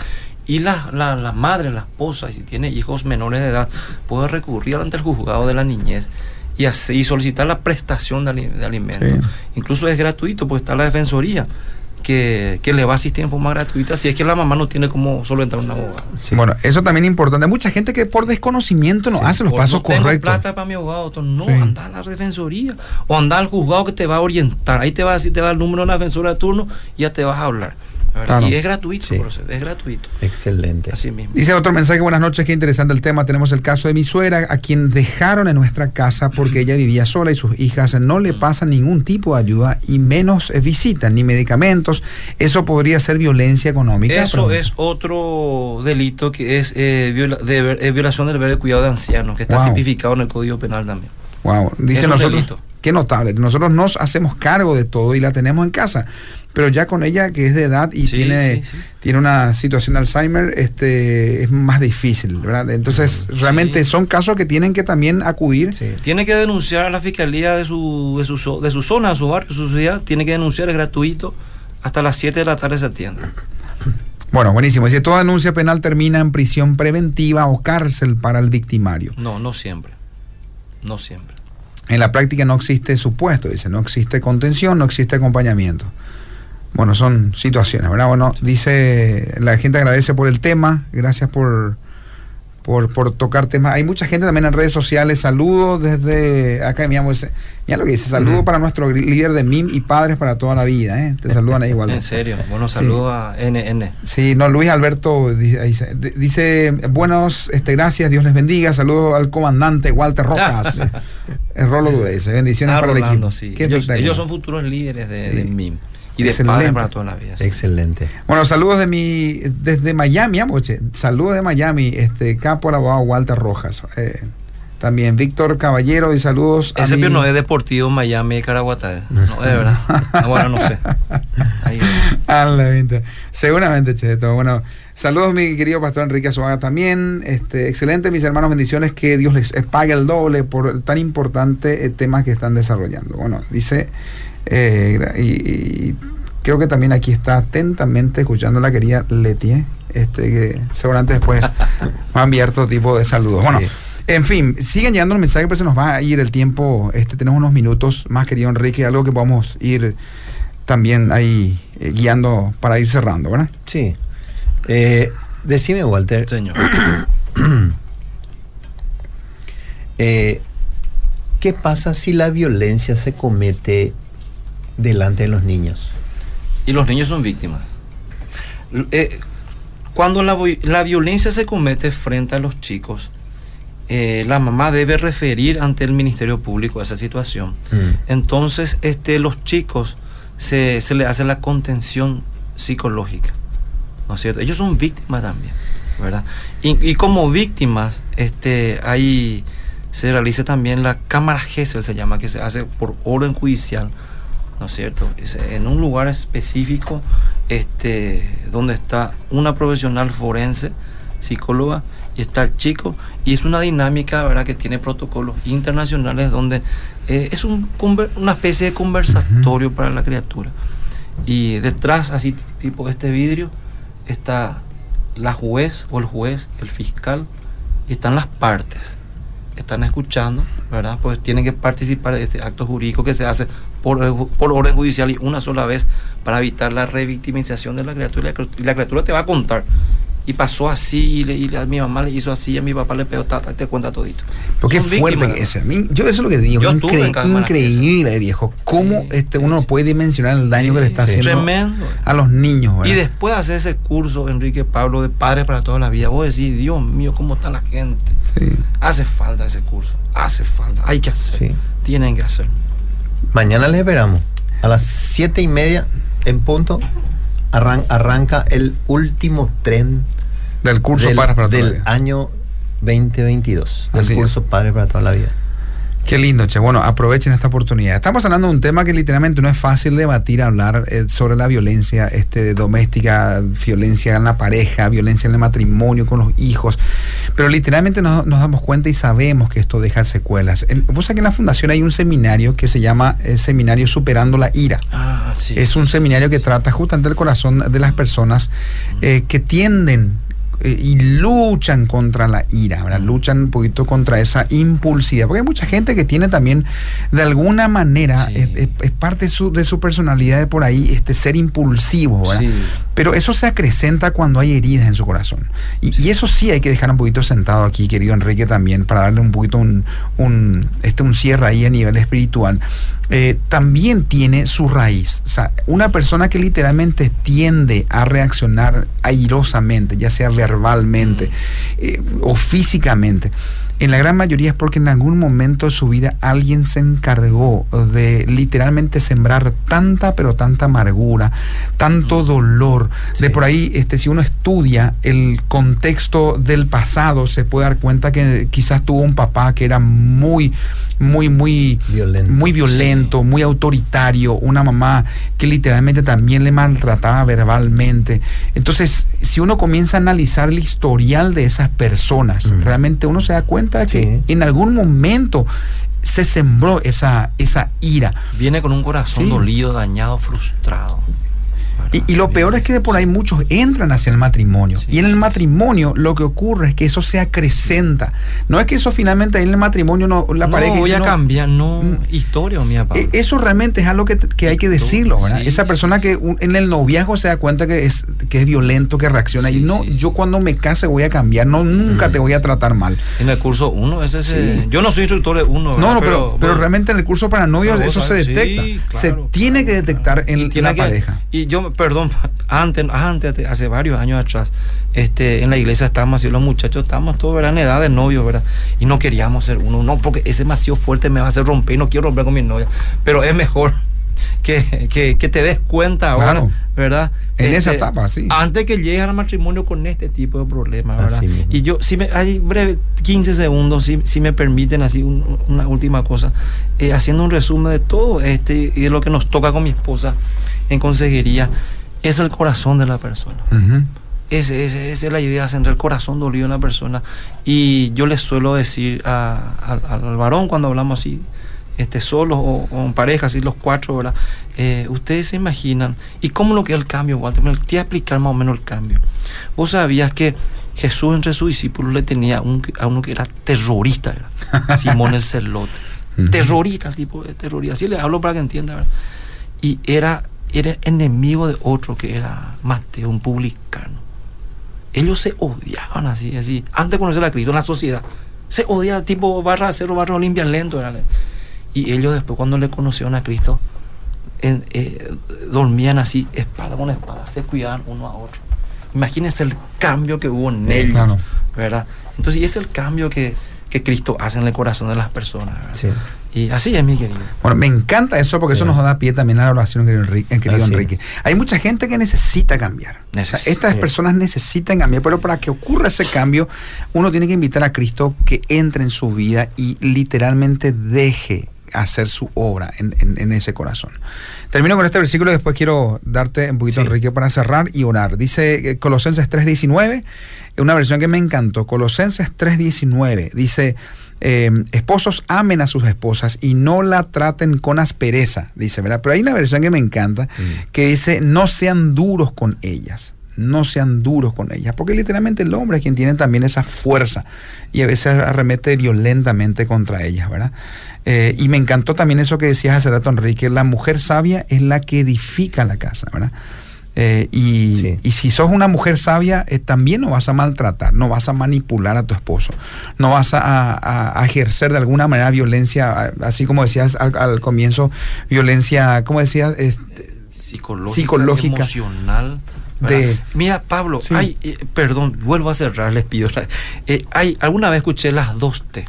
y la, la, madre, la esposa, y si tiene hijos menores de edad, puede recurrir ante el juzgado de la niñez y, y solicitar la prestación de, alimentos. Incluso es gratuito porque está la defensoría. Que, le va a asistir en forma gratuita si es que la mamá no tiene como solventar una abogado. Bueno, eso también es importante. Hay mucha gente que por desconocimiento no hace los pasos no correctos. plata para mi abogado. no, anda a la defensoría o anda al juzgado que te va a orientar. Ahí te va a decir, te va el número de la defensora de turno y ya te vas a hablar. Y es gratuito, es gratuito. Excelente. Así mismo. Dice otro mensaje, buenas noches, qué interesante el tema. Tenemos el caso de mi suegra, a quien dejaron en nuestra casa porque ella vivía sola y sus hijas no le pasan ningún tipo de ayuda y menos visitas ni medicamentos. Eso podría ser violencia económica. Eso es otro delito que es eh, de, violación del deber de cuidado de ancianos, que está tipificado en el Código Penal también. Wow, dice nosotros. Qué notable. Nosotros nos hacemos cargo de todo y la tenemos en casa pero ya con ella que es de edad y tiene, tiene una situación de Alzheimer, este es más difícil, ¿verdad? Entonces, realmente son casos que tienen que también acudir. Tiene que denunciar a la fiscalía de su, de su, de su zona, de su barrio, de su ciudad, tiene que denunciar, es gratuito, hasta las 7 de la tarde se atiende. Bueno, buenísimo. Si toda denuncia penal termina en prisión preventiva o cárcel para el victimario. No, no siempre. No siempre. En la práctica no existe supuesto, dice, no existe contención, no existe acompañamiento. Bueno, son situaciones, ¿verdad? Bueno, dice, la gente agradece por el tema, gracias por, por, por tocar temas. Hay mucha gente también en redes sociales, saludos desde acá, mira, mira lo que dice, saludos para nuestro líder de MIM y padres para toda la vida, ¿eh? Te saludan ahí igual. en serio, bueno, saludos a NN. Sí, no, Luis Alberto dice, dice, buenos, este, gracias, Dios les bendiga, saludos al comandante Walter Rojas. el Rolo Dure, dice, bendiciones ah, para el equipo. Sí. Ellos, son futuros líderes de MIM. Y de para toda la vida. Excelente. Bueno, saludos de mi, desde Miami, Amoche. Saludos de Miami, este capo el abogado Walter Rojas. Eh, también Víctor Caballero y saludos Ese a no es deportivo Miami Caraguatá. No, de verdad. Ah, bueno, no sé. Ahí Seguramente, Cheto. Bueno, saludos mi querido pastor Enrique Azuaga también. Este, excelente, mis hermanos, bendiciones. Que Dios les pague el doble por tan importante eh, tema que están desarrollando. Bueno, dice eh, y, creo que también aquí está atentamente escuchando la querida Leti, este, que seguramente después va a enviar todo tipo de saludos. Bueno, en fin, siguen llegando los mensajes, pero se nos va a ir el tiempo. Este, tenemos unos minutos más, querido Enrique, algo que podamos ir también ahí eh, guiando para ir cerrando, ¿verdad? Sí. Eh, decime, Walter. Señor. ¿Qué pasa si la violencia se comete delante de los niños. Y los niños son víctimas. Eh, cuando la, la, violencia se comete frente a los chicos, eh, la mamá debe referir ante el Ministerio Público esa situación. Mm. Entonces, este, los chicos se, se les hace la contención psicológica. ¿No es cierto? Ellos son víctimas también, ¿verdad? Y, como víctimas, este, ahí se realiza también la cámara GESEL, se llama, que se hace por orden judicial ¿no es cierto? en un lugar específico este, donde está una profesional forense, psicóloga, y está el chico, y es una dinámica ¿verdad? que tiene protocolos internacionales donde eh, es un, una especie de conversatorio para la criatura. Y detrás, así tipo de este vidrio, está la juez o el juez, el fiscal, y están las partes. Están escuchando, ¿verdad? Pues tienen que participar de este acto jurídico que se hace por, por orden judicial y una sola vez para evitar la revictimización de la criatura. Y la criatura te va a contar. Y pasó así, y, a mi mamá le hizo así, y a mi papá le pegó tata, te cuenta todito. Porque es fuerte eso. Yo eso es lo que digo. Yo increíble, viejo. ¿Cómo este, uno puede dimensionar el daño que le está haciendo a los niños? Y después de hacer ese curso, Enrique Pablo, de Padres para toda la vida, vos decís, Dios mío, ¿cómo está la gente? Hace falta ese curso. Hace falta. Hay que hacer. Tienen que hacer. Mañana les esperamos. A las siete y media en punto arranca el último tren del curso del, para del año 2022. Del curso Padre para toda la vida. Qué lindo, Che. Bueno, aprovechen esta oportunidad. Estamos hablando de un tema que literalmente no es fácil debatir, hablar eh, sobre la violencia este, doméstica, violencia en la pareja, violencia en el matrimonio, con los hijos. Pero literalmente nos, damos cuenta y sabemos que esto deja secuelas. Vos sabés que en la fundación hay un seminario que se llama el eh, Seminario Superando la Ira. Ah, sí, es un seminario que trata justamente el corazón de las personas eh, que tienden eh, y luchan contra la ira, ¿verdad? Luchan un poquito contra esa impulsividad. Porque hay mucha gente que tiene también, de alguna manera, Sí. es, es- es parte de su, de su personalidad de por ahí, este ser impulsivo, ¿verdad? Sí. Pero eso se acrecenta cuando hay heridas en su corazón. Y, y eso sí hay que dejar un poquito sentado aquí, querido Enrique, también, para darle un poquito un, un, este, un cierre ahí a nivel espiritual. Eh, también tiene su raíz. O sea, una persona que literalmente tiende a reaccionar airosamente, ya sea verbalmente eh, o físicamente, en la gran mayoría es porque en algún momento de su vida alguien se encargó de literalmente sembrar tanta, pero tanta amargura, tanto dolor. De por ahí, este, si uno estudia el contexto del pasado, se puede dar cuenta que quizás tuvo un papá que era muy, muy, muy Violento. muy violento, muy autoritario, una mamá que literalmente también le maltrataba verbalmente. Entonces, si uno comienza a analizar el historial de esas personas, Mm. realmente uno se da cuenta de que en algún momento se sembró esa, esa ira. Viene con un corazón Sí. dolido, dañado, frustrado. Y, y lo peor es que de por ahí muchos entran hacia el matrimonio. Sí, y en el matrimonio lo que ocurre es que eso se acrecenta. No es que eso finalmente en el matrimonio no, la no pareja voy a "No, cambiar, no. Mm. Historia, mía, Pablo. E- Eso realmente es algo que, que hay que decirlo, ¿verdad? Sí, Esa persona que un- en el noviazgo se da cuenta que es, que es violento, que reacciona. y no, yo cuando me case voy a cambiar, no, nunca Mm. te voy a tratar mal. En el curso 1, ese. Yo no soy instructor de uno. No, ¿verdad? no, pero, pero realmente en el curso para novios Pero eso se detecta. se claro, tiene que detectar claro. en, la que- pareja. Y yo, perdón, antes, antes, hace varios años atrás, este, en la iglesia estábamos así, los muchachos estábamos todos, ¿verdad? En edad de novios, ¿verdad? Y no queríamos ser uno, no, porque ese demasiado fuerte me va a hacer romper y no quiero romper con mi novia. Pero es mejor que, que, que te des cuenta ahora, Claro. ¿verdad? En esa Este, etapa, sí. Antes que llegues al matrimonio con este tipo de problemas, ¿verdad? Y yo, si me, hay breve, 15 segundos, si, si me permiten, así un- una última cosa, eh, haciendo un resumen de todo este y de lo que nos toca con mi esposa en consejería, es el corazón de la persona. Ese- esa es la idea, centrar el corazón dolido en la persona. Y yo le suelo decir a- al- al varón cuando hablamos así, este, solos o, o en pareja, así los cuatro, ¿verdad? Eh, ustedes se imaginan, ¿y cómo lo que es el cambio, Walter? Me te voy a explicar más o menos el cambio. Vos sabías que Jesús entre sus discípulos le tenía un- a uno que era terrorista, ¿verdad? Simón el celote. Terrorista, el tipo de terrorista. Así le hablo para que entienda, ¿verdad? Y era, era enemigo de otro que era Mateo, un publicano ellos se odiaban así, así, antes de conocer a Cristo en la sociedad. Se odiaban, tipo barra cero, barra olimpia lento. era. Y ellos después cuando le conocieron a Cristo, en- eh, dormían así, espada con espada, se cuidaban uno a otro. Imagínense el cambio que hubo en ellos, claro. ¿verdad? Entonces, y es el cambio que, que Cristo hace en el corazón de las personas. Sí. Y así es, mi querido. Bueno, me encanta eso porque eso nos da pie también a la oración, querido Enrique. eh, querido Así. Enrique. Hay mucha gente que necesita cambiar. O sea, Neces- estas sí. personas necesitan cambiar, pero para que ocurra ese cambio, uno tiene que invitar a Cristo que entre en su vida y literalmente deje hacer su obra en, en- en ese corazón. Termino con este versículo y después quiero darte un poquito, Sí. Enrique, para cerrar y orar. Dice eh, Colosenses 3.19, una versión que me encantó. Colosenses 3.19 dice, eh, esposos amen a sus esposas y no la traten con aspereza, dice, ¿verdad? Pero hay una versión que me encanta Mm. que dice, no sean duros con ellas. No sean duros con ellas, porque literalmente el hombre es quien tiene también esa fuerza y a veces arremete violentamente contra ellas, ¿verdad? Eh, y me encantó también eso que decías hace rato, Enrique, la mujer sabia es la que edifica la casa, ¿verdad? Eh, y, Sí. y si sos una mujer sabia, eh, también no vas a maltratar, no vas a manipular a tu esposo, no vas a, a- a ejercer de alguna manera violencia, así como decías al, al comienzo, violencia, ¿cómo decías? Este, psicológica, Psicológica. emocional. De-. Mira, Pablo, Sí. hay, eh, perdón, vuelvo a cerrar, les pido. Eh, hay, alguna vez escuché las dos T,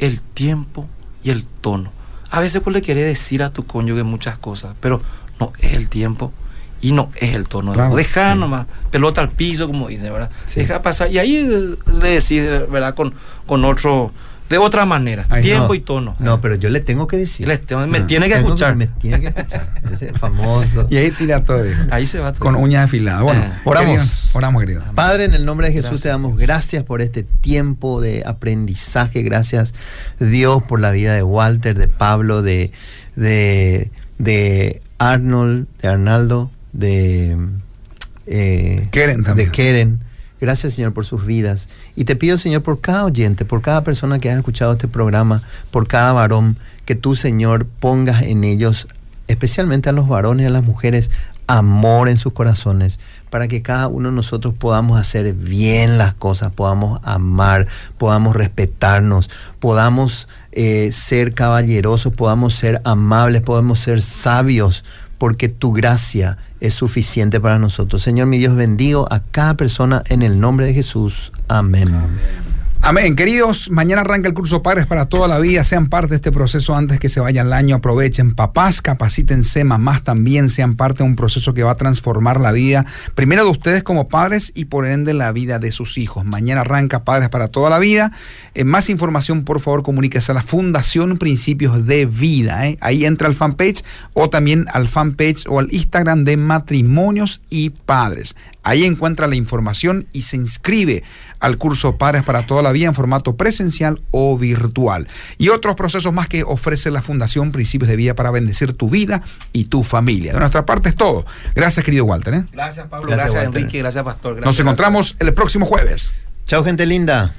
el tiempo y el tono. A veces pues le querés decir a tu cónyuge muchas cosas, pero no es el tiempo y no es el tono. Claro. Deja Sí. nomás, pelota al piso, como dicen, ¿verdad? Sí. Deja pasar. Y ahí eh, le decís, ¿verdad? Con, con otro, de otra manera, tiempo No, y tono. No, pero yo le tengo que decir. Le tengo- me Ah, tiene que tengo escuchar. Me tiene que escuchar. Ese es el famoso. y ahí tira todo, hijo. Ahí se va todo. con uñas afiladas. Bueno, Eh. Oramos. querido, oramos, querido. Padre, en el nombre de Jesús Gracias. te damos gracias por este tiempo de aprendizaje. Gracias, Dios, por la vida de Walter, de Pablo, de, de, de Arnold, de Arnaldo, de, eh, Keren también. de Keren. Gracias, Señor, por sus vidas. Y te pido, Señor, por cada oyente, por cada persona que haya escuchado este programa, por cada varón, que tú, Señor, pongas en ellos, especialmente a los varones y a las mujeres, amor en sus corazones, para que cada uno de nosotros podamos hacer bien las cosas, podamos amar, podamos respetarnos, podamos eh, ser caballerosos, podamos ser amables, podamos ser sabios, porque tu gracia es suficiente para nosotros. Señor mi Dios, bendigo a cada persona en el nombre de Jesús. Amén. Amén. Queridos, mañana arranca el curso Padres para toda la vida. Sean parte de este proceso antes que se vaya el año. Aprovechen. Papás, capacítense. Mamás también sean parte de un proceso que va a transformar la vida, primero de ustedes como padres y por ende la vida de sus hijos. Mañana arranca Padres para toda la vida. Eh, más información, por favor, comuníquese a la Fundación Principios de Vida. ¿eh? Ahí entra al fanpage o también al fanpage o al Instagram de Matrimonios y Padres. Ahí encuentra la información y se inscribe al curso Padres para toda la vida en formato presencial o virtual. Y otros procesos más que ofrece la Fundación Principios de Vida para bendecir tu vida y tu familia. De nuestra parte es todo. Gracias, querido Walter. ¿eh? Gracias, Pablo. Gracias, Enrique. Gracias, Pastor. Nos encontramos el próximo jueves. Chao, gente linda.